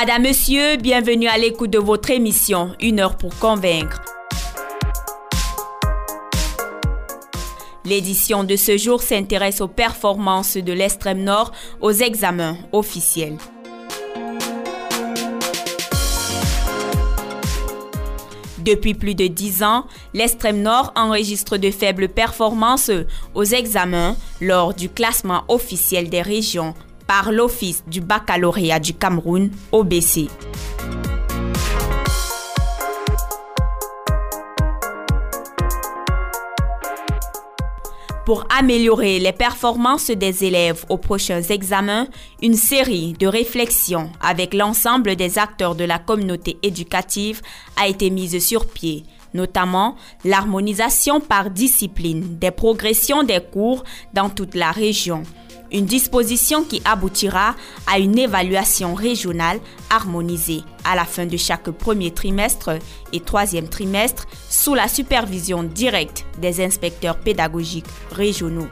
Madame, Monsieur, bienvenue à l'écoute de votre émission Une heure pour convaincre. L'édition de ce jour s'intéresse aux performances de l'extrême nord aux examens officiels. Depuis plus de dix ans, l'extrême nord enregistre de faibles performances aux examens lors du classement officiel des régions par l'Office du baccalauréat du Cameroun, OBC. Pour améliorer les performances des élèves aux prochains examens, une série de réflexions avec l'ensemble des acteurs de la communauté éducative a été mise sur pied notamment l'harmonisation par discipline des progressions des cours dans toute la région, une disposition qui aboutira à une évaluation régionale harmonisée à la fin de chaque premier trimestre et troisième trimestre sous la supervision directe des inspecteurs pédagogiques régionaux.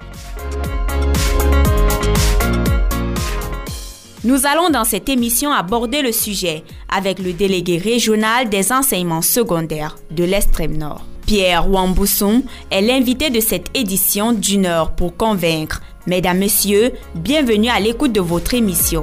Nous allons dans cette émission aborder le sujet avec le délégué régional des enseignements secondaires de l'extrême nord. Pierre Wambousson est l'invité de cette édition d'une heure pour convaincre Mesdames, Messieurs, bienvenue à l'écoute de votre émission.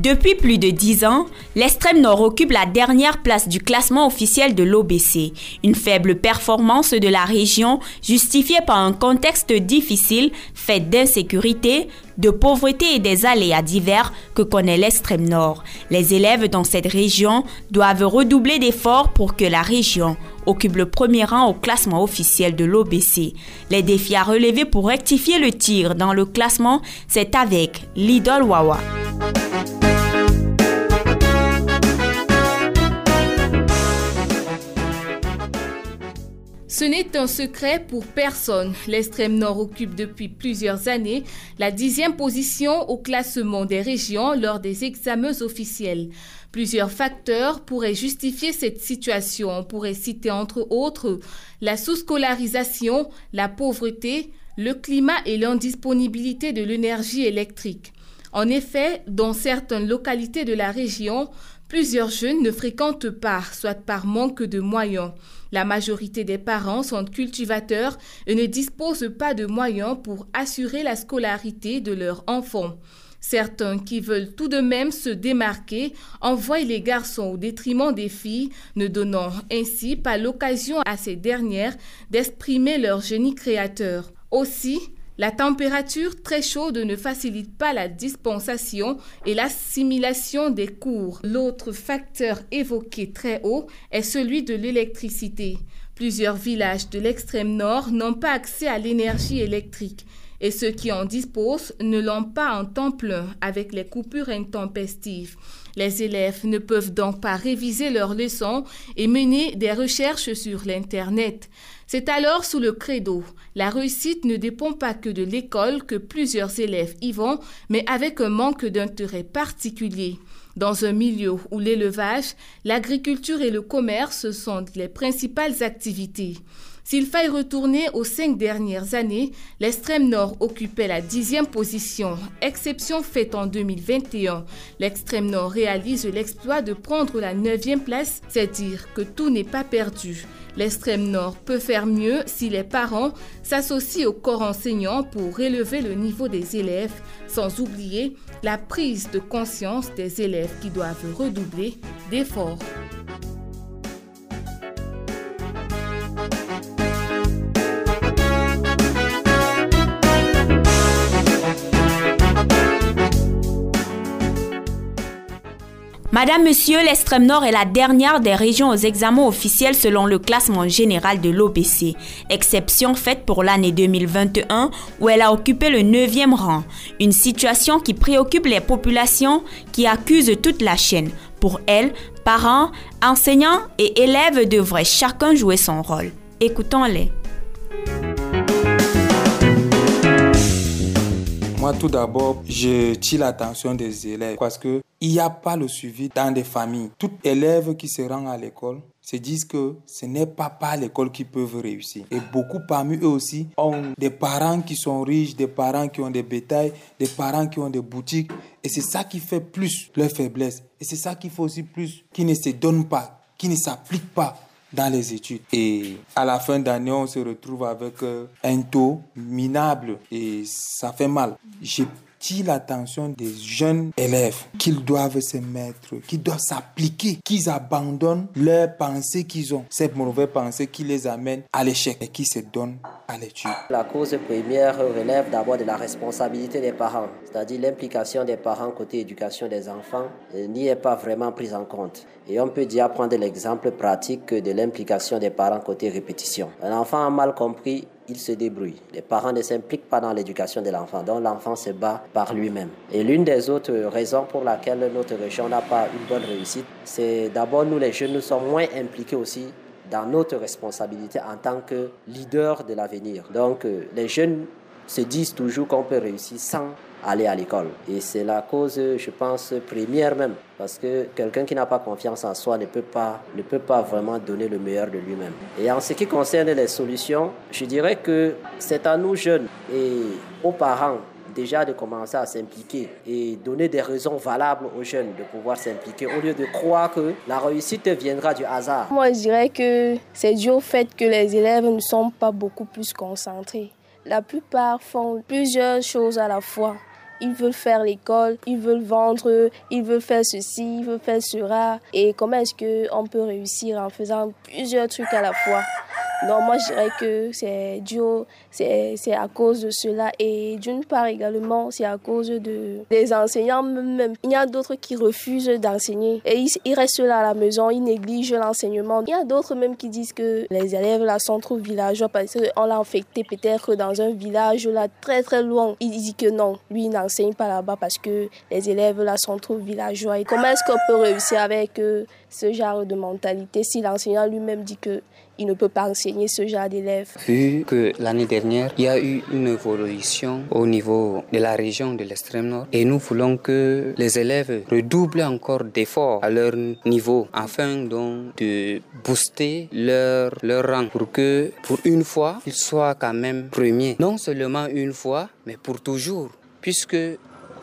Depuis plus de dix ans, l'extrême nord occupe la dernière place du classement officiel de l'OBC, une faible performance de la région justifiée par un contexte difficile fait d'insécurité, de pauvreté et des aléas divers que connaît l'extrême nord. Les élèves dans cette région doivent redoubler d'efforts pour que la région occupe le premier rang au classement officiel de l'OBC. Les défis à relever pour rectifier le tir dans le classement, c'est avec l'idole Wawa. Ce n'est un secret pour personne. L'extrême nord occupe depuis plusieurs années la dixième position au classement des régions lors des examens officiels. Plusieurs facteurs pourraient justifier cette situation. On pourrait citer entre autres la sous-scolarisation, la pauvreté, le climat et l'indisponibilité de l'énergie électrique. En effet, dans certaines localités de la région, plusieurs jeunes ne fréquentent pas, soit par manque de moyens. La majorité des parents sont cultivateurs et ne disposent pas de moyens pour assurer la scolarité de leurs enfants. Certains qui veulent tout de même se démarquer envoient les garçons au détriment des filles, ne donnant ainsi pas l'occasion à ces dernières d'exprimer leur génie créateur. Aussi, la température très chaude ne facilite pas la dispensation et l'assimilation des cours. L'autre facteur évoqué très haut est celui de l'électricité. Plusieurs villages de l'extrême nord n'ont pas accès à l'énergie électrique et ceux qui en disposent ne l'ont pas en temps plein avec les coupures intempestives. Les élèves ne peuvent donc pas réviser leurs leçons et mener des recherches sur l'Internet. C'est alors sous le credo la réussite ne dépend pas que de l'école que plusieurs élèves y vont, mais avec un manque d'intérêt particulier. Dans un milieu où l'élevage, l'agriculture et le commerce sont les principales activités. S'il faille retourner aux cinq dernières années, l'extrême nord occupait la dixième position, exception faite en 2021. L'extrême nord réalise l'exploit de prendre la neuvième place, c'est dire que tout n'est pas perdu. L'extrême nord peut faire mieux si les parents s'associent au corps enseignant pour élever le niveau des élèves, sans oublier la prise de conscience des élèves qui doivent redoubler d'efforts. Madame, Monsieur, l'extrême nord est la dernière des régions aux examens officiels selon le classement général de l'OBC, exception faite pour l'année 2021 où elle a occupé le 9e rang, une situation qui préoccupe les populations qui accusent toute la chaîne. Pour elle, parents, enseignants et élèves devraient chacun jouer son rôle. Écoutons-les. Moi, tout d'abord, je tire l'attention des élèves parce que il n'y a pas le suivi dans des familles. Tout élève qui se rend à l'école, se disent que ce n'est pas par l'école qu'ils peuvent réussir. Et beaucoup parmi eux aussi ont des parents qui sont riches, des parents qui ont des bétails, des parents qui ont des boutiques. Et c'est ça qui fait plus leur faiblesse. Et c'est ça qui fait aussi plus qui ne se donnent pas, qui ne s'appliquent pas dans les études. Et à la fin d'année, on se retrouve avec euh, un taux minable et ça fait mal. J'ai l'attention des jeunes élèves qu'ils doivent se mettre, qu'ils doivent s'appliquer, qu'ils abandonnent leurs pensées qu'ils ont, ces mauvaises pensées qui les amènent à l'échec et qui se donnent à l'étude. La cause première relève d'abord de la responsabilité des parents, c'est-à-dire l'implication des parents côté éducation des enfants n'y est pas vraiment prise en compte. Et on peut dire prendre l'exemple pratique de l'implication des parents côté répétition. Un enfant a mal compris il se débrouille. Les parents ne s'impliquent pas dans l'éducation de l'enfant, donc l'enfant se bat par lui-même. Et l'une des autres raisons pour laquelle notre région n'a pas une bonne réussite, c'est d'abord nous les jeunes, nous sommes moins impliqués aussi dans notre responsabilité en tant que leader de l'avenir. Donc euh, les jeunes se disent toujours qu'on peut réussir sans aller à l'école. Et c'est la cause, je pense, première même. Parce que quelqu'un qui n'a pas confiance en soi ne peut pas, ne peut pas vraiment donner le meilleur de lui-même. Et en ce qui concerne les solutions, je dirais que c'est à nous jeunes et aux parents déjà de commencer à s'impliquer et donner des raisons valables aux jeunes de pouvoir s'impliquer au lieu de croire que la réussite viendra du hasard. Moi, je dirais que c'est dû au fait que les élèves ne sont pas beaucoup plus concentrés. La plupart font plusieurs choses à la fois ils veulent faire l'école, ils veulent vendre, ils veulent faire ceci, ils veulent faire cela. Et comment est-ce qu'on peut réussir en faisant plusieurs trucs à la fois? Non, moi je dirais que c'est dû, c'est à cause de cela et d'une part également c'est à cause de, des enseignants même. Il y a d'autres qui refusent d'enseigner et ils, restent là à la maison, ils négligent l'enseignement. Il y a d'autres même qui disent que les élèves là sont trop villageois parce qu'on l'a infecté peut-être dans un village là très très loin. Ils disent que non, lui il n'enseigne pas là-bas parce que les élèves là sont trop villageois. Comment est-ce qu'on peut réussir avec euh, ce genre de mentalité si l'enseignant lui-même dit que il ne peut pas enseigner ce genre d'élèves? Vu que l'année dernière, il y a eu une évolution au niveau de la région de l'extrême nord et nous voulons que les élèves redoublent encore d'efforts à leur niveau afin donc de booster leur, leur rang pour que pour une fois, ils soient quand même premiers. Non seulement une fois, mais pour toujours. Puisque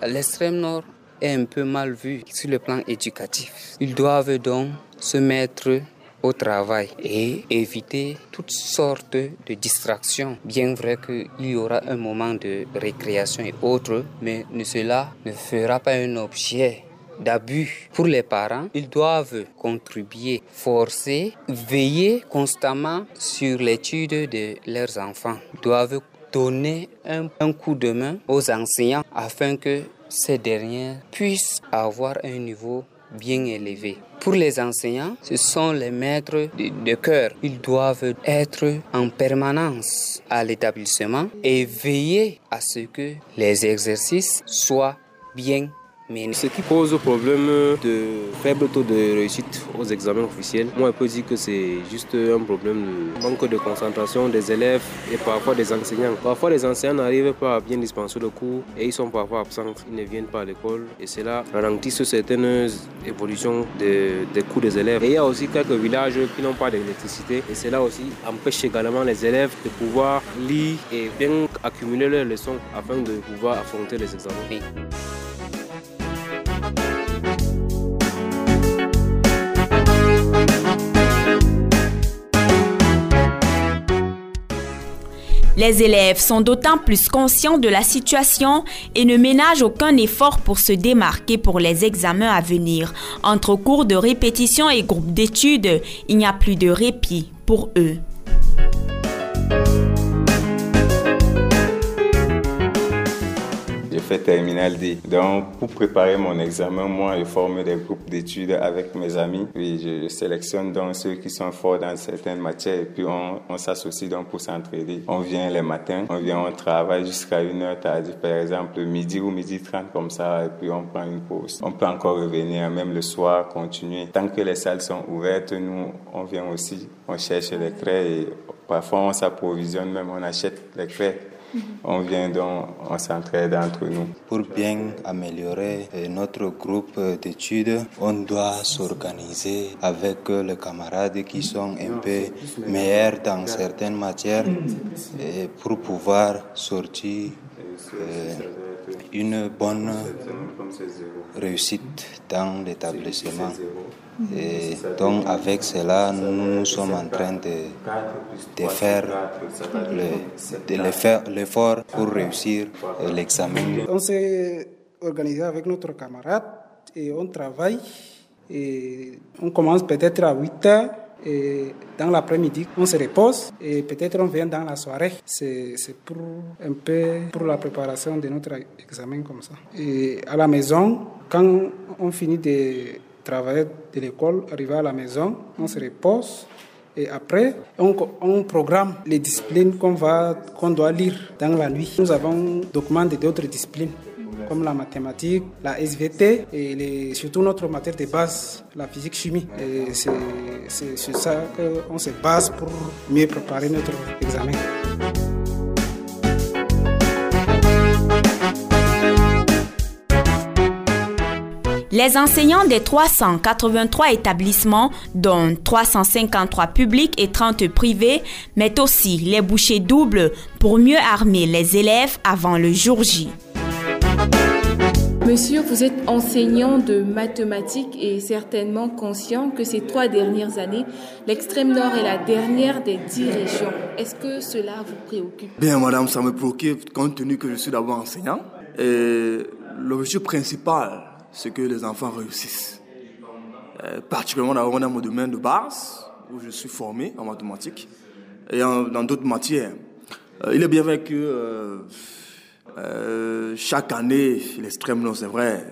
l'extrême nord est un peu mal vu sur le plan éducatif. Ils doivent donc se mettre au travail et éviter toutes sortes de distractions. Bien vrai qu'il y aura un moment de récréation et autres, mais cela ne fera pas un objet d'abus. Pour les parents, ils doivent contribuer, forcer, veiller constamment sur l'étude de leurs enfants. Ils doivent donner un, coup de main aux enseignants afin que ces derniers puissent avoir un niveau bien élevé. Pour les enseignants, ce sont les maîtres de, cœur. Ils doivent être en permanence à l'établissement et veiller à ce que les exercices soient bien ce qui pose problème de faible taux de réussite aux examens officiels, moi je peux dire que c'est juste un problème de manque de concentration des élèves et parfois des enseignants. Parfois les enseignants n'arrivent pas à bien dispenser le cours et ils sont parfois absents, ils ne viennent pas à l'école et cela ralentit certaines évolutions des cours des élèves. Et il y a aussi quelques villages qui n'ont pas d'électricité et cela aussi empêche également les élèves de pouvoir lire et bien accumuler leurs leçons afin de pouvoir affronter les examens. Les élèves sont d'autant plus conscients de la situation et ne ménagent aucun effort pour se démarquer pour les examens à venir. Entre cours de répétition et groupes d'études, il n'y a plus de répit pour eux. Fait terminal D. Donc, pour préparer mon examen, moi, je forme des groupes d'études avec mes amis. Puis, je sélectionne donc ceux qui sont forts dans certaines matières et puis on, on s'associe donc pour s'entraider. On vient les matins, on vient, on travaille jusqu'à une heure tardive, par exemple, midi ou midi 30 comme ça, et puis on prend une pause. On peut encore revenir, même le soir, continuer. Tant que les salles sont ouvertes, nous, on vient aussi, on cherche les craies et parfois on s'approvisionne même, on achète les craies On vient donc, on s'entraide entre nous. Pour bien améliorer euh, notre groupe d'études, on doit s'organiser avec les camarades qui sont un peu meilleurs dans certaines matières et pour pouvoir sortir euh, une bonne réussite dans l'établissement. Et donc avec cela, nous, sommes en train de, faire l'effort pour réussir l'examen. On s'est organisé avec notre camarade et on travaille. Et on commence peut-être à 8 heures et dans l'après-midi, on se repose et peut-être on vient dans la soirée. C'est pour un peu pour la préparation de notre examen comme ça. Et à la maison, quand on finit de travailler de l'école, arriver à la maison, on se repose. Et après, on, programme les disciplines qu'on va, doit lire dans la nuit. Nous avons document d'autres disciplines comme la mathématique, la SVT et surtout notre matière de base, la physique-chimie. Et c'est sur ça qu'on se base pour mieux préparer notre examen. Les enseignants des 383 établissements, dont 353 publics et 30 privés, mettent aussi les bouchées doubles pour mieux armer les élèves avant le jour J. Monsieur, vous êtes enseignant de mathématiques et certainement conscient que ces trois dernières années, l'extrême nord est la dernière des dix régions. Est-ce que cela vous préoccupe? Bien, madame, ça me préoccupe compte tenu que je suis d'abord enseignant. Et l'objectif principal, c'est que les enfants réussissent. Euh, particulièrement dans mon domaine de base, où je suis formé en mathématiques et dans d'autres matières. Euh, il est bien vrai que euh, chaque année, l'extrême nord, c'est vrai,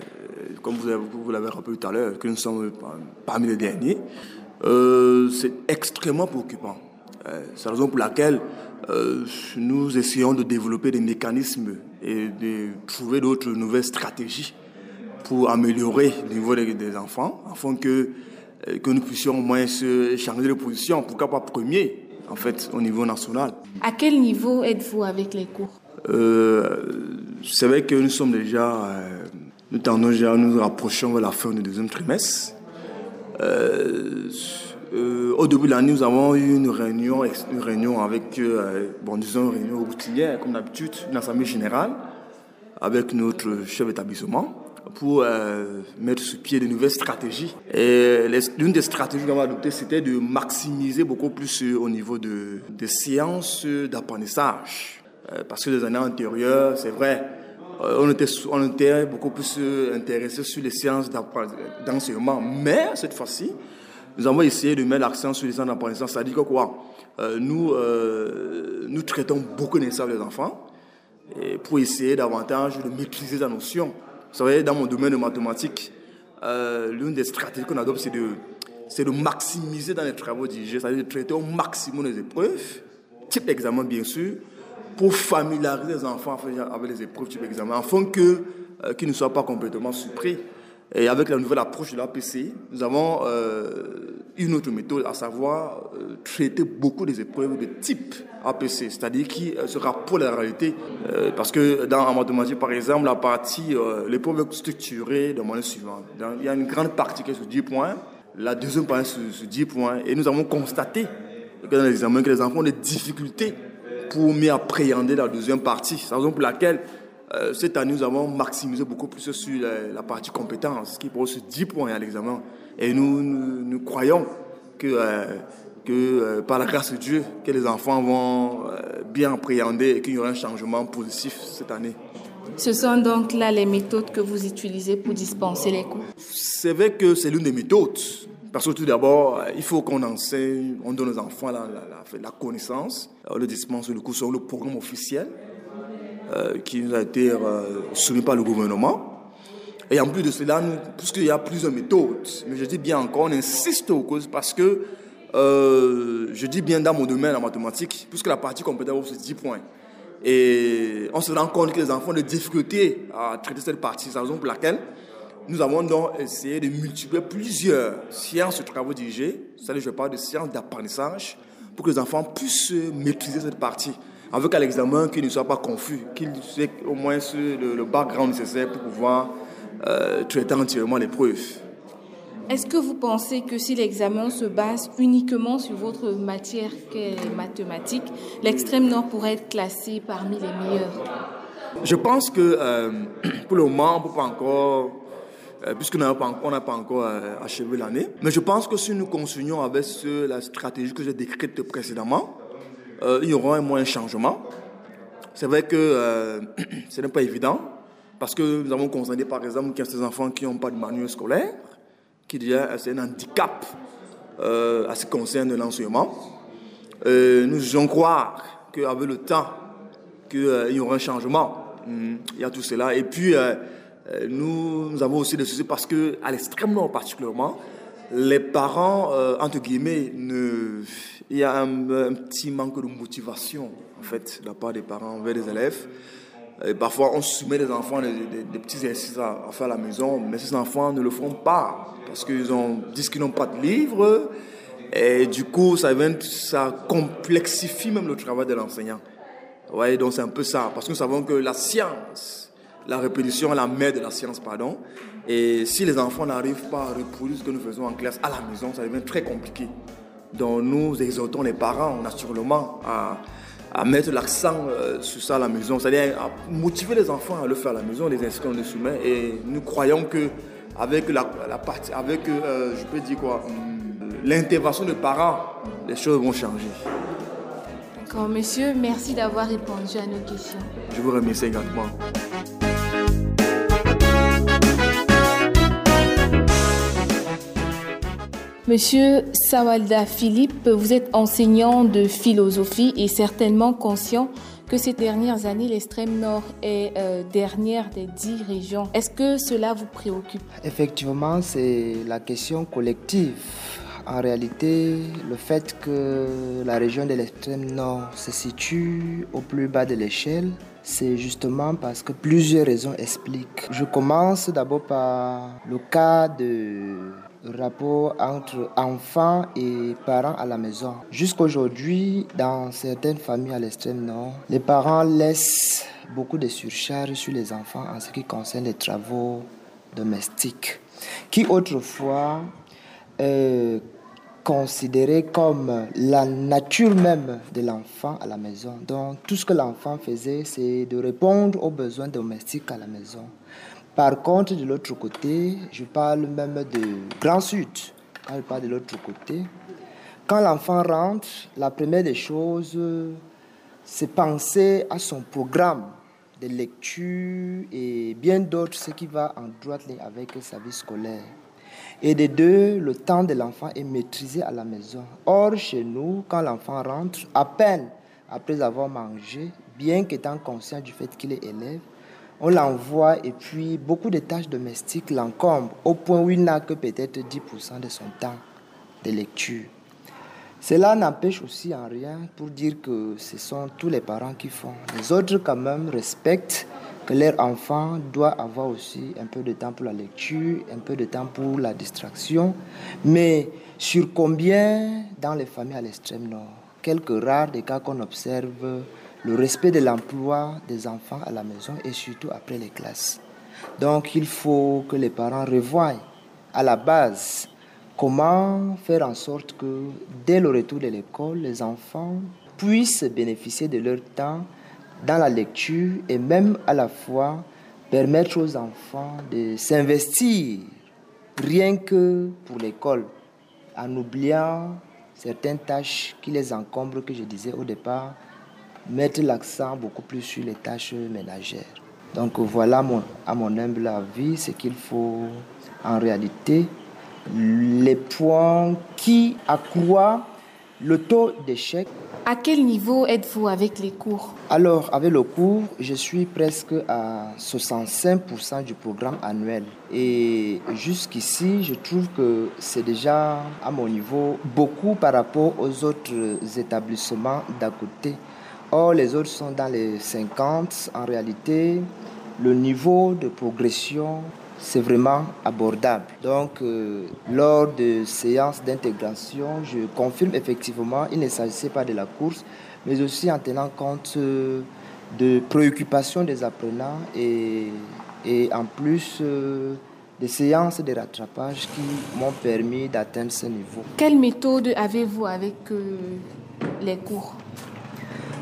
comme vous l'avez rappelé tout à l'heure, que nous sommes parmi les derniers, c'est extrêmement préoccupant. c'est la raison pour laquelle nous essayons de développer des mécanismes et de trouver d'autres nouvelles stratégies pour améliorer le niveau des, enfants, afin que, euh, que nous puissions au moins se changer de position, pourquoi pas premier, en fait, au niveau national. À quel niveau êtes-vous avec les cours? Euh, C'est vrai que nous sommes déjà, euh, nous tendons déjà, nous nous rapprochons vers la fin du deuxième trimestre. au début de l'année, nous avons eu une réunion, une réunion avec, bon, disons, une réunion routinière, comme d'habitude, une assemblée générale, avec notre chef d'établissement pour euh, mettre sur pied de nouvelles stratégies. Et l'une des stratégies qu'on va adopter, c'était de maximiser beaucoup plus euh, au niveau de, des séances d'apprentissage. Euh, parce que les années antérieures, c'est vrai, on était, on était beaucoup plus intéressé sur les séances d'enseignement. Mais cette fois-ci, nous avons essayé de mettre l'accent sur les séances d'apprentissage. C'est-à-dire que quoi? Nous, nous traitons beaucoup des des enfants pour essayer davantage de maîtriser la notion. Vous savez, dans mon domaine de mathématiques, euh, l'une des stratégies qu'on adopte, c'est de, c'est de maximiser dans les travaux dirigés, c'est-à-dire de traiter au maximum les épreuves, type d'examen bien sûr, pour familiariser les enfants avec les épreuves type d'examen, afin que, euh, qu'ils ne soient pas complètement surpris. Et avec la nouvelle approche de l'APC, nous avons euh, une autre méthode, à savoir traiter beaucoup des épreuves de type APC, c'est-à-dire qui euh, se rapporte à la réalité. Euh, parce que dans mathématiques, par exemple, la partie, euh, l'épreuve est structurée de manière suivante. il y a une grande partie qui est sur 10 points, la deuxième partie sur, sur 10 points, et nous avons constaté que dans les examens, que les enfants ont des difficultés pour mieux appréhender la deuxième partie. C'est la raison pour laquelle cette année, nous avons maximisé beaucoup plus sur la, partie compétence, qui pose 10 points à l'examen. Et nous, nous, croyons que que euh, par la grâce de Dieu, que les enfants vont euh, bien appréhender et qu'il y aura un changement positif cette année. Ce sont donc là les méthodes que vous utilisez pour dispenser les cours C'est vrai que c'est l'une des méthodes. Parce que tout d'abord, euh, il faut qu'on enseigne, on donne aux enfants la, la, connaissance. le dispense le cours sur le programme officiel qui nous a été soumis par le gouvernement. Et en plus de cela, puisqu'il y a plusieurs méthodes, mais je dis bien encore, on insiste aux causes parce que euh, je dis bien dans mon domaine en mathématiques, puisque la partie compétence, c'est 10 points. Et on se rend compte que les enfants ont des difficultés à traiter cette partie. C'est la raison pour laquelle nous avons donc essayé de multiplier plusieurs sciences de travaux dirigés, c'est-à-dire je parle de sciences d'apprentissage, pour que les enfants puissent maîtriser cette partie. Avec à l'examen qu'il ne soit pas confus, qu'il ait au moins le, le background nécessaire pour pouvoir euh, traiter entièrement l'épreuve. Est-ce que vous pensez que si l'examen se base uniquement sur votre matière qu'est les mathématiques, l'extrême nord pourrait être classé parmi les meilleurs? Je pense que euh, pour le moment, on ne peut pas encore, euh, puisqu'on n'a pas, pas, encore euh, achevé l'année, mais je pense que si nous continuons avec la stratégie que j'ai décrite précédemment, il y aura un moins de changement. C'est vrai que ce n'est pas évident, parce que nous avons constaté par exemple qu'il y a ces enfants qui n'ont pas de manuel scolaire qui déjà c'est un handicap euh, à ce qui concerne l'enseignement. Euh, nous allons croire qu'avec le temps, qu'il euh, y aura un changement. Hmm, il y a tout cela. Et puis, nous, nous, avons aussi des soucis parce que, à l'extrême nord particulièrement, les parents, entre guillemets, il y a un, petit manque de motivation, en fait, de la part des parents envers les élèves. Parfois, on soumet les enfants des, des, petits exercices à, faire à la maison, mais ces enfants ne le font pas parce qu'ils disent qu'ils n'ont pas de livres. Et du coup, ça, ça complexifie même le travail de l'enseignant. Ouais, donc c'est un peu ça, parce que nous savons que la science, la répétition est la mère de la science, pardon. Et si les enfants n'arrivent pas à reproduire ce que nous faisons en classe à la maison, ça devient très compliqué. Donc nous exhortons les parents, naturellement, à, à mettre l'accent euh, sur ça à la maison, c'est-à-dire à motiver les enfants à le faire à la maison, les inscrire en soumet. Et nous croyons que avec la, partie, avec, euh, je peux dire quoi, hum, l'intervention des parents, les choses vont changer. D'accord, monsieur, merci d'avoir répondu à nos questions. Je vous remercie également. Monsieur Sawalda Philippe, vous êtes enseignant de philosophie et certainement conscient que ces dernières années, l'extrême nord est euh, dernière des dix régions. Est-ce que cela vous préoccupe? Effectivement, c'est la question collective. En réalité, le fait que la région de l'extrême nord se situe au plus bas de l'échelle, c'est justement parce que plusieurs raisons expliquent. Je commence d'abord par le cas de rapport entre enfants et parents à la maison. Jusqu'aujourd'hui, dans certaines familles à l'extrême nord, les parents laissent beaucoup de surcharge sur les enfants en ce qui concerne les travaux domestiques, qui autrefois euh, considéré comme la nature même de l'enfant à la maison. Donc tout ce que l'enfant faisait, c'est de répondre aux besoins domestiques à la maison. Par contre, de l'autre côté, je parle même de Grand Sud. Quand je parle de l'autre côté, quand l'enfant rentre, la première des choses, c'est penser à son programme de lecture et bien d'autres, ce qui va en droite ligne avec sa vie scolaire. Et de deux, le temps de l'enfant est maîtrisé à la maison. Or, chez nous, quand l'enfant rentre, à peine après avoir mangé, bien qu'étant conscient du fait qu'il est élève, on l'envoie et puis beaucoup de tâches domestiques l'encombrent au point où il n'a que peut-être 10% de son temps de lecture. Cela n'empêche aussi en rien pour dire que ce sont tous les parents qui font. Les autres quand même respectent que leur enfant doit avoir aussi un peu de temps pour la lecture, un peu de temps pour la distraction. Mais sur combien dans les familles à l'extrême nord Quelques rares des cas qu'on observe le respect de l'emploi des enfants à la maison et surtout après les classes. Donc il faut que les parents revoient à la base comment faire en sorte que dès le retour de l'école, les enfants puissent bénéficier de leur temps dans la lecture et même à la fois permettre aux enfants de s'investir rien que pour l'école en oubliant certaines tâches qui les encombrent que je disais au départ mettre l'accent beaucoup plus sur les tâches ménagères. Donc voilà mon, à mon humble avis ce qu'il faut en réalité les points qui accroissent le taux d'échec. À quel niveau êtes-vous avec les cours? Alors, avec le cours, je suis presque à 65% du programme annuel. Et jusqu'ici, je trouve que c'est déjà à mon niveau beaucoup par rapport aux autres établissements d'à côté. Or, les autres sont dans les 50. En réalité, le niveau de progression, c'est vraiment abordable. Donc, euh, lors de séances d'intégration, je confirme effectivement, il ne s'agissait pas de la course, mais aussi en tenant compte euh, de préoccupations des apprenants et, en plus euh, des séances de rattrapage qui m'ont permis d'atteindre ce niveau. Quelle méthode avez-vous avec les cours?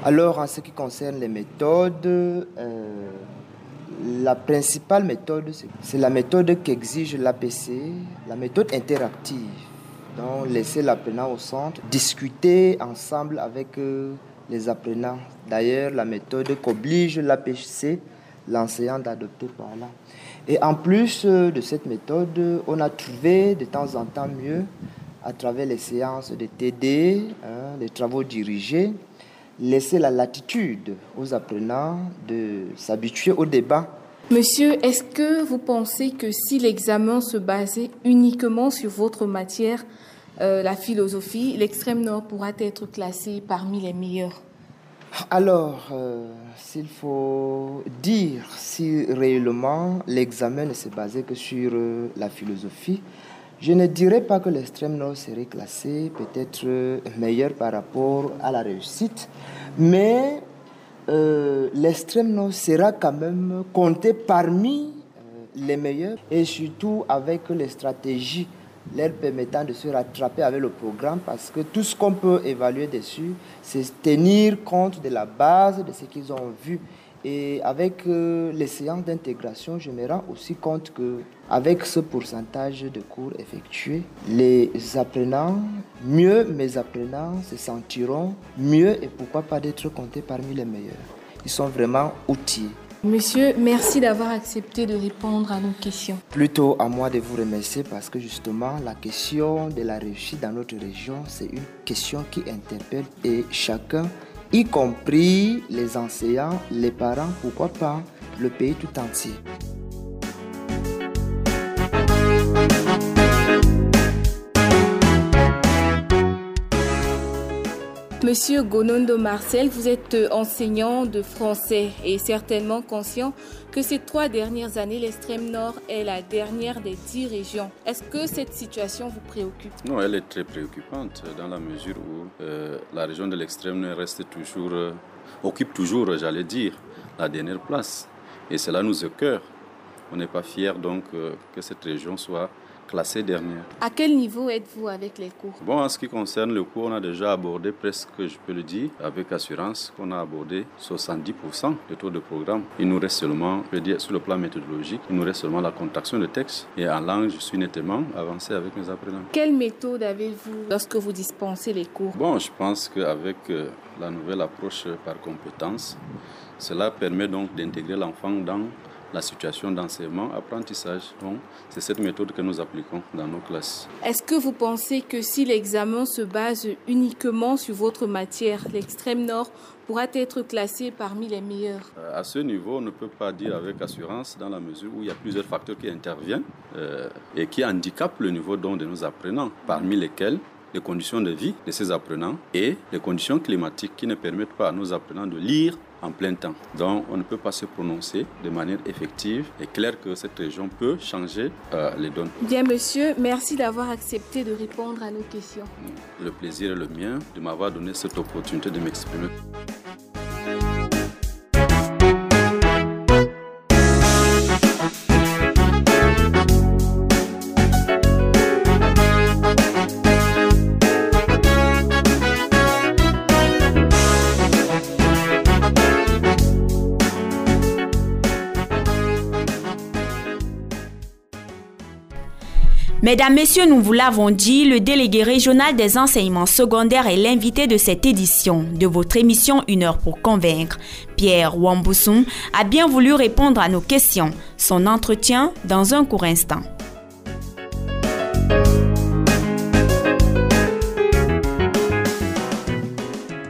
Alors, en ce qui concerne les méthodes, la principale méthode, c'est la méthode qu'exige l'APC, la méthode interactive. Donc, laisser l'apprenant au centre, discuter ensemble avec les apprenants. D'ailleurs, la méthode qu'oblige l'APC, l'enseignant, d'adopter par là. Et en plus de cette méthode, on a trouvé de temps en temps mieux, à travers les séances de TD, hein, les travaux dirigés, laisser la latitude aux apprenants de s'habituer au débat. Monsieur, est-ce que vous pensez que si l'examen se basait uniquement sur votre matière, euh, la philosophie, l'extrême nord pourra être classé parmi les meilleurs? Alors, euh, s'il faut dire si réellement l'examen ne se basait que sur euh, la philosophie, je ne dirais pas que l'extrême nord serait classé peut-être meilleur par rapport à la réussite, mais l'extrême nord sera quand même compté parmi les meilleurs et surtout avec les stratégies leur permettant de se rattraper avec le programme parce que tout ce qu'on peut évaluer dessus, c'est tenir compte de la base de ce qu'ils ont vu. Et avec euh, les séances d'intégration, je me rends aussi compte que avec ce pourcentage de cours effectués, les apprenants, mieux mes apprenants se sentiront mieux et pourquoi pas d'être comptés parmi les meilleurs. Ils sont vraiment outillés. Monsieur, merci d'avoir accepté de répondre à nos questions. Plutôt à moi de vous remercier parce que justement la question de la réussite dans notre région, c'est une question qui interpelle et chacun, y compris les enseignants, les parents, pourquoi pas le pays tout entier. Monsieur Gonondo Marcel, vous êtes enseignant de français et certainement conscient que ces trois dernières années, l'extrême nord est la dernière des dix régions. Est-ce que cette situation vous préoccupe? Non, elle est très préoccupante dans la mesure où euh, la région de l'extrême nord reste toujours, euh, occupe toujours, j'allais dire, la dernière place. Et cela nous écœure. On n'est pas fiers donc euh, que cette région soit classée dernière. À quel niveau êtes-vous avec les cours Bon, en ce qui concerne le cours, on a déjà abordé presque, je peux le dire, avec assurance, qu'on a abordé 70% du taux de programme. Il nous reste seulement, je peux dire, sur le plan méthodologique, il nous reste seulement la contraction de texte. Et en langue, je suis nettement avancé avec mes apprenants. Quelle méthode avez-vous lorsque vous dispensez les cours Bon, je pense qu'avec euh, la nouvelle approche par compétence, cela permet donc d'intégrer l'enfant dans la situation d'enseignement, apprentissage. Donc, c'est cette méthode que nous appliquons dans nos classes. Est-ce que vous pensez que si l'examen se base uniquement sur votre matière, l'extrême nord pourra être classé parmi les meilleurs? Euh, À ce niveau, on ne peut pas dire avec assurance dans la mesure où il y a plusieurs facteurs qui interviennent euh, et qui handicapent le niveau don de nos apprenants, parmi lesquels les conditions de vie de ces apprenants et les conditions climatiques qui ne permettent pas à nos apprenants de lire en plein temps. Donc on ne peut pas se prononcer de manière effective et claire que cette région peut changer euh, les données. Bien monsieur, merci d'avoir accepté de répondre à nos questions. Le plaisir est le mien de m'avoir donné cette opportunité de m'exprimer. Mesdames, Messieurs, nous vous l'avons dit, le délégué régional des enseignements secondaires est l'invité de cette édition de votre émission Une heure pour convaincre. Pierre Wamboussoum a bien voulu répondre à nos questions. Son entretien dans un court instant.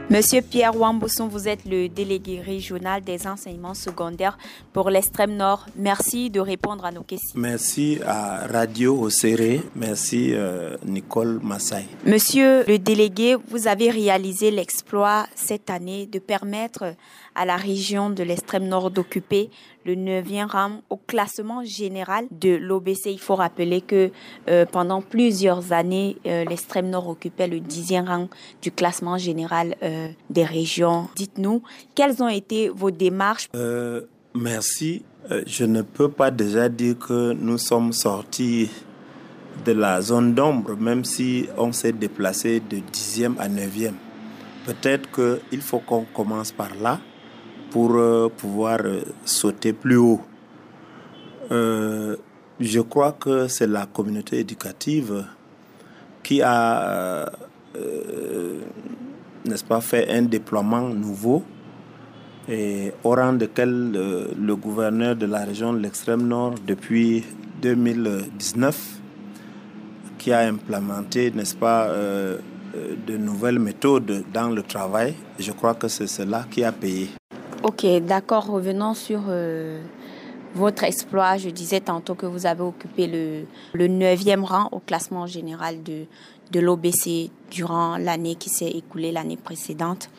Monsieur Pierre Wambosson, vous êtes le délégué régional des enseignements secondaires pour l'extrême nord. Merci de répondre à nos questions. Merci à Radio Océré. Merci euh, Nicole Massay. Monsieur le délégué, vous avez réalisé l'exploit cette année de permettre à la région de l'extrême nord d'occuper le 9e rang au classement général de l'OBC. Il faut rappeler que euh, pendant plusieurs années, euh, l'extrême nord occupait le 10e rang du classement général euh, des régions. Dites-nous, quelles ont été vos démarches? Merci. je ne peux pas déjà dire que nous sommes sortis de la zone d'ombre, même si on s'est déplacé de 10e à 9e. Peut-être qu'il faut qu'on commence par là pour euh, pouvoir euh, sauter plus haut. Euh, je crois que c'est la communauté éducative qui a, n'est-ce pas, fait un déploiement nouveau et au rang duquel le gouverneur de la région de l'extrême nord depuis 2019 qui a implémenté, n'est-ce pas, de nouvelles méthodes dans le travail. Je crois que c'est cela qui a payé. Ok, d'accord. Revenons sur euh, votre exploit. Je disais tantôt que vous avez occupé le, 9e rang au classement général de, l'OBC durant l'année qui s'est écoulée l'année précédente.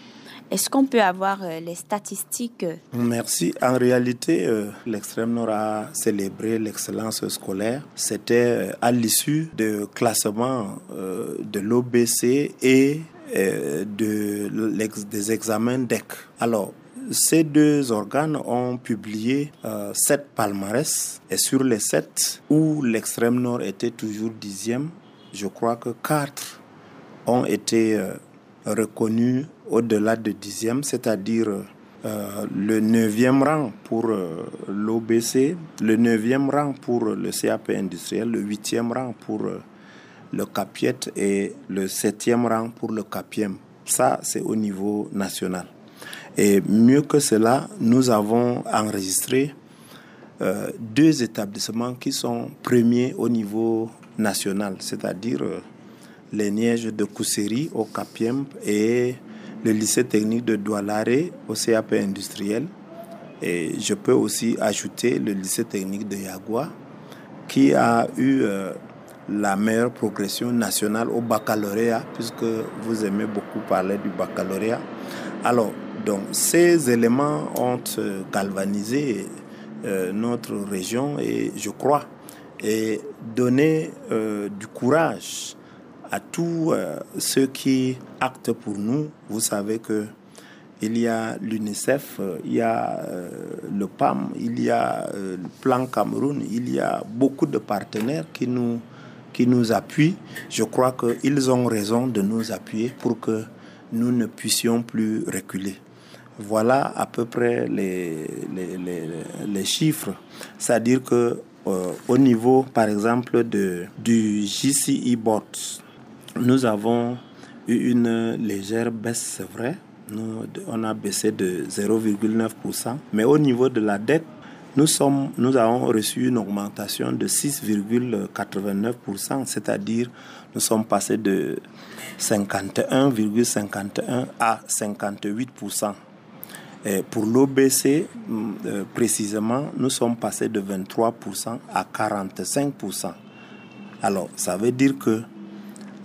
Est-ce qu'on peut avoir euh, les statistiques? Merci. En réalité, euh, l'extrême nord a célébré l'excellence scolaire. C'était à l'issue de classement de l'OBC et de, des examens DEC. Alors, ces deux organes ont publié euh, sept palmarès et sur les sept où l'extrême nord était toujours dixième, je crois que quatre ont été euh, reconnus au-delà de dixième, c'est-à-dire euh, le neuvième rang pour l'OBC, le neuvième rang pour le CAP industriel, le huitième rang pour le CAPIET et le septième rang pour le CAPIEM. Ça, c'est au niveau national. Et mieux que cela, nous avons enregistré euh, deux établissements qui sont premiers au niveau national, c'est-à-dire euh, les Nièges de Kousséry au Capiem et le lycée technique de Doualare au CAP industriel. Et je peux aussi ajouter le lycée technique de Yagua qui a eu euh, la meilleure progression nationale au baccalauréat, puisque vous aimez beaucoup parler du baccalauréat. Alors, donc ces éléments ont euh, galvanisé euh, notre région et je crois et donné euh, du courage à tous ceux qui actent pour nous. Vous savez que il y a l'UNICEF, il y a le PAM, il y a le Plan Cameroun, il y a beaucoup de partenaires qui nous, qui nous appuient. Je crois qu'ils ont raison de nous appuyer pour que nous ne puissions plus reculer. Voilà à peu près les, chiffres. C'est-à-dire que euh, au niveau, par exemple, du JCE Bot, nous avons eu une légère baisse, c'est vrai. Nous, on a baissé de 0,9%. Mais au niveau de la dette, nous, sommes, nous avons reçu une augmentation de 6,89%, c'est-à-dire nous sommes passés de 51,51 à 58% pour l'OBC, mm, euh, précisément, nous sommes passés de 23% à 45%. Alors, ça veut dire que,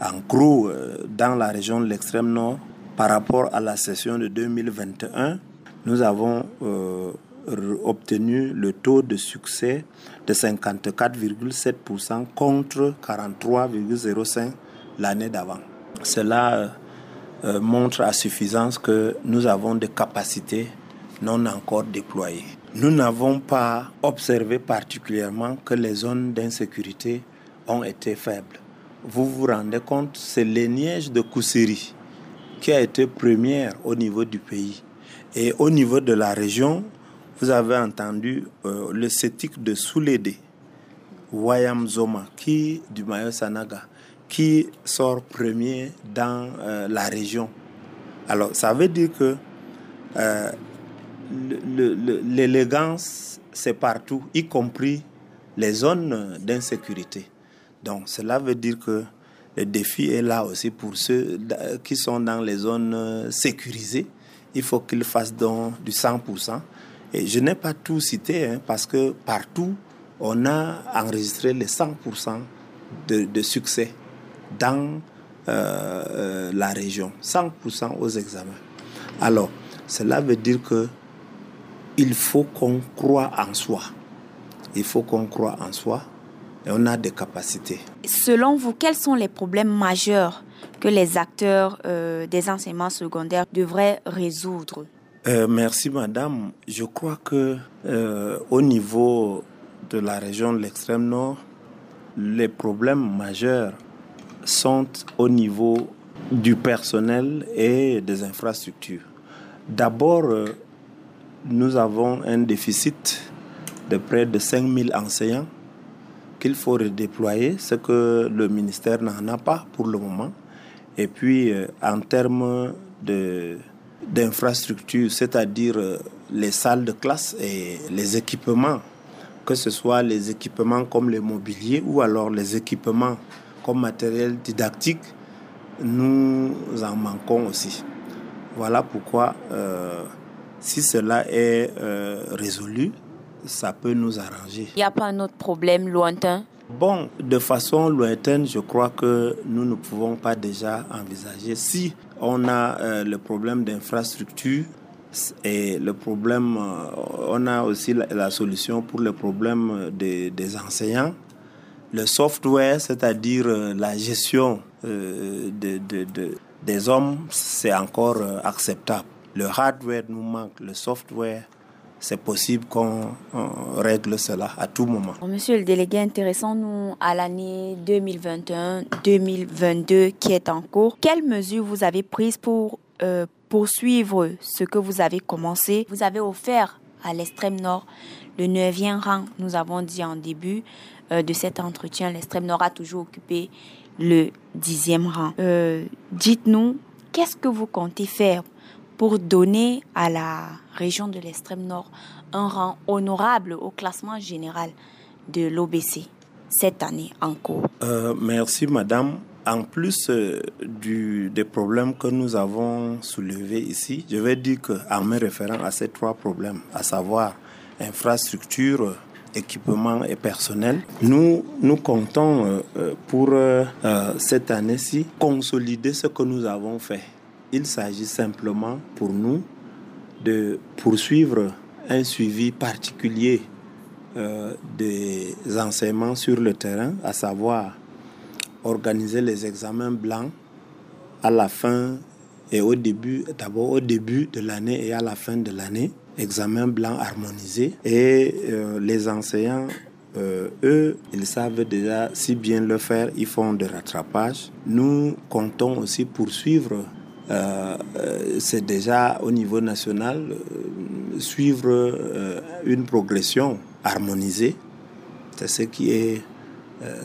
en gros, euh, dans la région de l'extrême nord, par rapport à la session de 2021, nous avons euh, obtenu le taux de succès de 54,7% contre 43,05% l'année d'avant. Cela euh, montre à suffisance que nous avons des capacités non encore déployées. Nous n'avons pas observé particulièrement que les zones d'insécurité ont été faibles. Vous vous rendez compte, c'est l'Eniège de Koussiri qui a été première au niveau du pays. Et au niveau de la région, vous avez entendu euh, le CETIC de Soulédé, Wayam Zoma, qui du Mayo Sanaga, qui sort premier dans euh, la région. Alors, ça veut dire que euh, l'élégance, c'est partout, y compris les zones d'insécurité. Donc, cela veut dire que le défi est là aussi pour ceux qui sont dans les zones euh, sécurisées. Il faut qu'ils fassent donc du 100%. Et je n'ai pas tout cité hein, parce que partout, on a enregistré les 100% de, de succès dans euh, euh, la région, 100% aux examens. Alors, cela veut dire que il faut qu'on croit en soi. Il faut qu'on croit en soi et on a des capacités. Selon vous, quels sont les problèmes majeurs que les acteurs euh, des enseignements secondaires devraient résoudre? Euh, Merci Madame. Je crois que euh, au niveau de la région de l'extrême nord, les problèmes majeurs sont au niveau du personnel et des infrastructures. D'abord, nous avons un déficit de près de 5000 enseignants qu'il faut redéployer, ce que le ministère n'en a pas pour le moment. Et puis, euh, en termes d'infrastructures, c'est-à-dire euh, les salles de classe et les équipements, que ce soit les équipements comme le mobilier ou alors les équipements comme matériel didactique, nous en manquons aussi. Voilà pourquoi, euh, si cela est résolu, ça peut nous arranger. Il n'y a pas un autre problème lointain? Bon, de façon lointaine, je crois que nous ne pouvons pas déjà envisager. Si on a euh, le problème d'infrastructure et le problème, euh, on a aussi la, solution pour le problème des, enseignants. Le software, c'est-à-dire euh, la gestion de, des hommes, c'est encore acceptable. Le hardware nous manque, le software c'est possible qu'on règle cela à tout moment. Monsieur le délégué, intéressons-nous à l'année 2021-2022 qui est en cours. Quelles mesures vous avez prises pour euh, poursuivre ce que vous avez commencé? Vous avez offert à l'extrême nord le 9e rang, nous avons dit en début euh, de cet entretien. L'extrême nord a toujours occupé le 10e rang. Euh, dites-nous, qu'est-ce que vous comptez faire pour donner à la région de l'extrême nord un rang honorable au classement général de l'OBC cette année en cours? Euh, merci Madame. En plus euh, des problèmes que nous avons soulevés ici, je vais dire qu'en me référant à ces trois problèmes, à savoir infrastructure, équipement et personnel, nous, nous comptons euh, pour cette année-ci consolider ce que nous avons fait. Il s'agit simplement pour nous de poursuivre un suivi particulier euh, des enseignements sur le terrain, à savoir organiser les examens blancs à la fin et au début, d'abord au début de l'année et à la fin de l'année, examens blancs harmonisés. Et euh, les enseignants, euh, eux, ils savent déjà si bien le faire, ils font de rattrapage. Nous comptons aussi poursuivre euh, c'est déjà au niveau national suivre une progression harmonisée. C'est ce qui est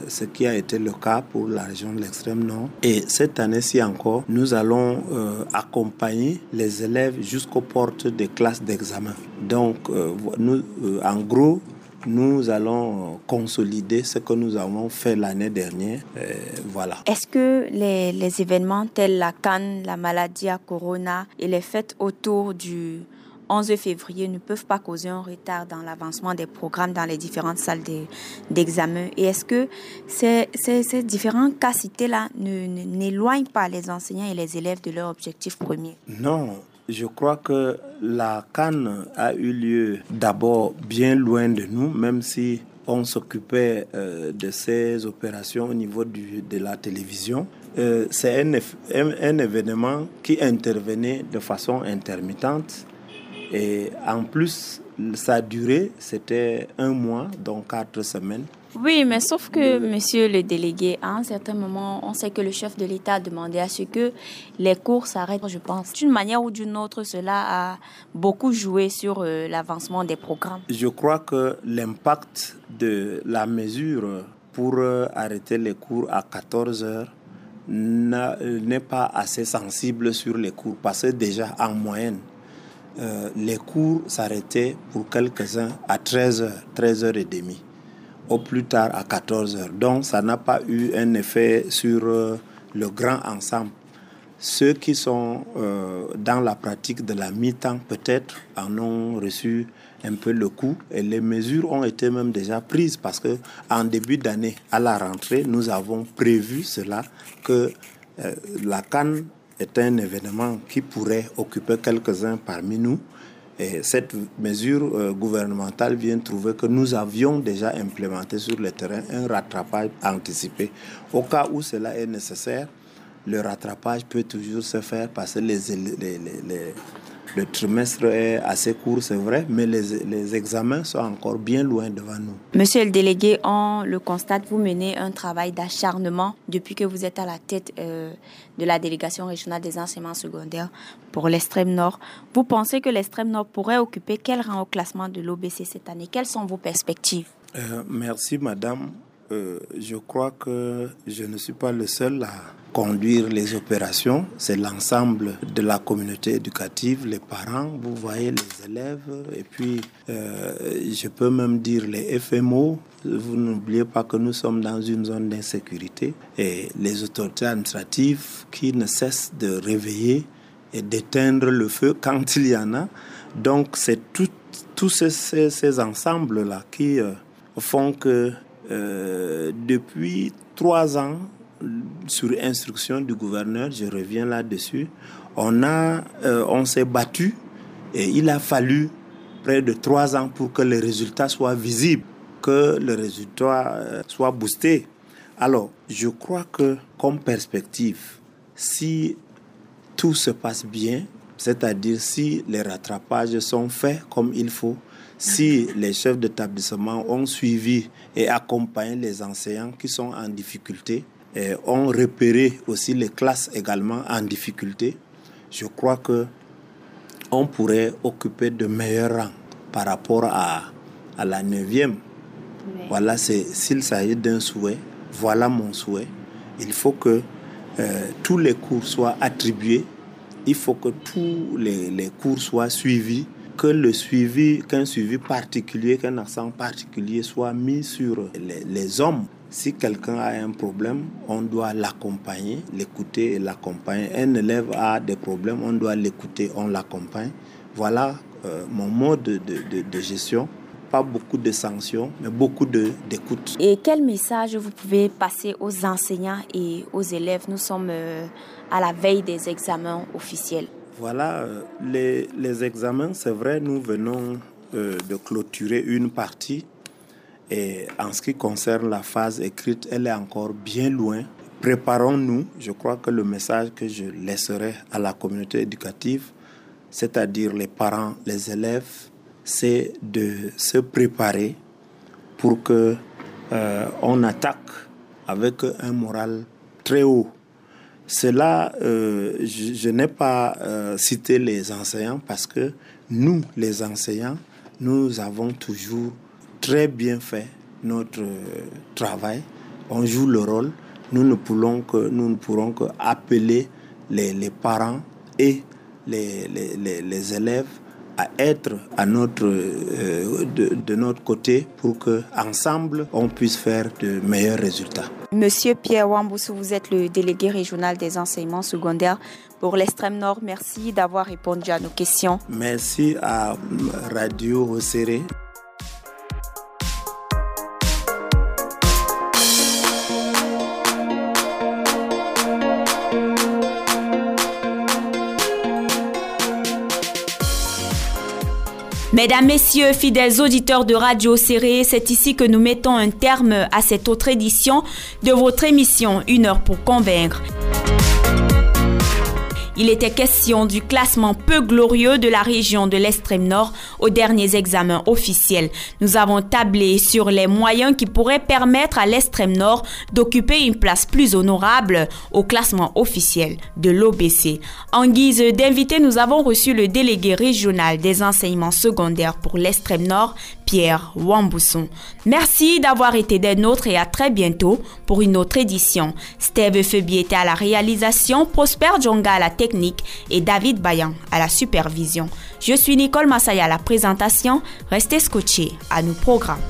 ce qui a été le cas pour la région de l'extrême nord. Et cette année-ci encore, nous allons accompagner les élèves jusqu'aux portes des classes d'examen. Donc, nous, en gros, nous allons consolider ce que nous avons fait l'année dernière. Euh, voilà. Est-ce que les, les, événements tels la Cannes, la maladie à Corona et les fêtes autour du 11 février ne peuvent pas causer un retard dans l'avancement des programmes dans les différentes salles d'examen. Et est-ce que ces, ces, ces différents cas cités-là n'éloignent pas les enseignants et les élèves de leur objectif premier? Non, je crois que la Cannes a eu lieu d'abord bien loin de nous, même si on s'occupait euh, de ces opérations au niveau de la télévision. Euh, c'est un, événement qui intervenait de façon intermittente et en plus, sa durée, c'était un mois, donc quatre semaines. Oui, mais sauf que, monsieur le délégué, à un certain moment, on sait que le chef de l'État a demandé à ce que les cours s'arrêtent, je pense. D'une manière ou d'une autre, cela a beaucoup joué sur euh, l'avancement des programmes. Je crois que l'impact de la mesure pour euh, arrêter les cours à 14 heures n'est pas assez sensible sur les cours, parce que déjà, en moyenne, euh, les cours s'arrêtaient pour quelques-uns à 13 heures, 13 heures et demie au plus tard à 14 heures. Donc ça n'a pas eu un effet sur euh, le grand ensemble. Ceux qui sont euh, dans la pratique de la mi-temps peut-être en ont reçu un peu le coup et les mesures ont été même déjà prises parce que en début d'année à la rentrée nous avons prévu cela que la Cannes est un événement qui pourrait occuper quelques-uns parmi nous Et cette mesure euh, gouvernementale vient trouver que nous avions déjà implémenté sur le terrain un rattrapage anticipé. Au cas où cela est nécessaire, le rattrapage peut toujours se faire parce que les, le trimestre est assez court, c'est vrai, mais les, les, examens sont encore bien loin devant nous. Monsieur le délégué, on le constate, vous menez un travail d'acharnement depuis que vous êtes à la tête euh, de la délégation régionale des enseignements secondaires pour l'extrême nord. Vous pensez que l'extrême nord pourrait occuper quel rang au classement de l'OBC cette année? Quelles sont vos perspectives? Euh, Merci, madame. Euh, je crois que je ne suis pas le seul à conduire les opérations. C'est l'ensemble de la communauté éducative, les parents, vous voyez les élèves, et puis euh, je peux même dire les FMO. Vous n'oubliez pas que nous sommes dans une zone d'insécurité et les autorités administratives qui ne cessent de réveiller et d'éteindre le feu quand il y en a. Donc c'est tous ces, ensembles-là qui euh, font que euh, depuis trois ans, sur instruction du gouverneur, je reviens là-dessus, on, euh, on s'est battu et il a fallu près de trois ans pour que les résultats soient visibles, que le résultat euh, soit boosté. Alors, je crois que comme perspective, si tout se passe bien, c'est-à-dire si les rattrapages sont faits comme il faut, si les chefs d'établissement ont suivi et accompagné les enseignants qui sont en difficulté, et ont repéré aussi les classes également en difficulté, je crois que on pourrait occuper de meilleurs rangs par rapport à, à la neuvième. Voilà, c'est s'il s'agit d'un souhait, voilà mon souhait. Il faut que euh, tous les cours soient attribués, il faut que tous les, les cours soient suivis que le suivi, qu'un suivi particulier, qu'un accent particulier soit mis sur les, hommes. Si quelqu'un a un problème, on doit l'accompagner, l'écouter et l'accompagner. Un élève a des problèmes, on doit l'écouter, on l'accompagne. Voilà euh, mon mode de, gestion pas beaucoup de sanctions, mais beaucoup d'écoute. Et quel message vous pouvez passer aux enseignants et aux élèves? Nous sommes euh, à la veille des examens officiels. Voilà, euh, les, examens, c'est vrai, nous venons euh, de clôturer une partie. Et en ce qui concerne la phase écrite, elle est encore bien loin. Préparons-nous. Je crois que le message que je laisserai à la communauté éducative, c'est-à-dire les parents, les élèves, c'est de se préparer pour que euh, on attaque avec un moral très haut cela, euh, je, n'ai pas euh, cité les enseignants parce que nous, les enseignants, nous avons toujours très bien fait notre euh, travail. On joue le rôle. Nous ne pourrons que, nous ne pourrons que appeler les, parents et les, les, élèves à être à notre, de, de, notre côté pour que ensemble on puisse faire de meilleurs résultats. Monsieur Pierre Wamboussou, vous êtes le délégué régional des enseignements secondaires pour l'extrême nord. Merci d'avoir répondu à nos questions. Merci à Radio Rosséré. Mesdames, Messieurs, fidèles auditeurs de Radio Serré, c'est ici que nous mettons un terme à cette autre édition de votre émission Une heure pour convaincre. Il était question du classement peu glorieux de la région de l'extrême nord aux derniers examens officiels. Nous avons tablé sur les moyens qui pourraient permettre à l'extrême nord d'occuper une place plus honorable au classement officiel de l'OBC. En guise d'invité, nous avons reçu le délégué régional des enseignements secondaires pour l'extrême nord, Pierre Wambousson. Merci d'avoir été des nôtres et à très bientôt pour une autre édition. Steve Febi était à la réalisation, Prosper Djonga à la technique et David Bayan à la supervision. Je suis Nicole Massaya à la présentation. Restez scotchés à nos programmes.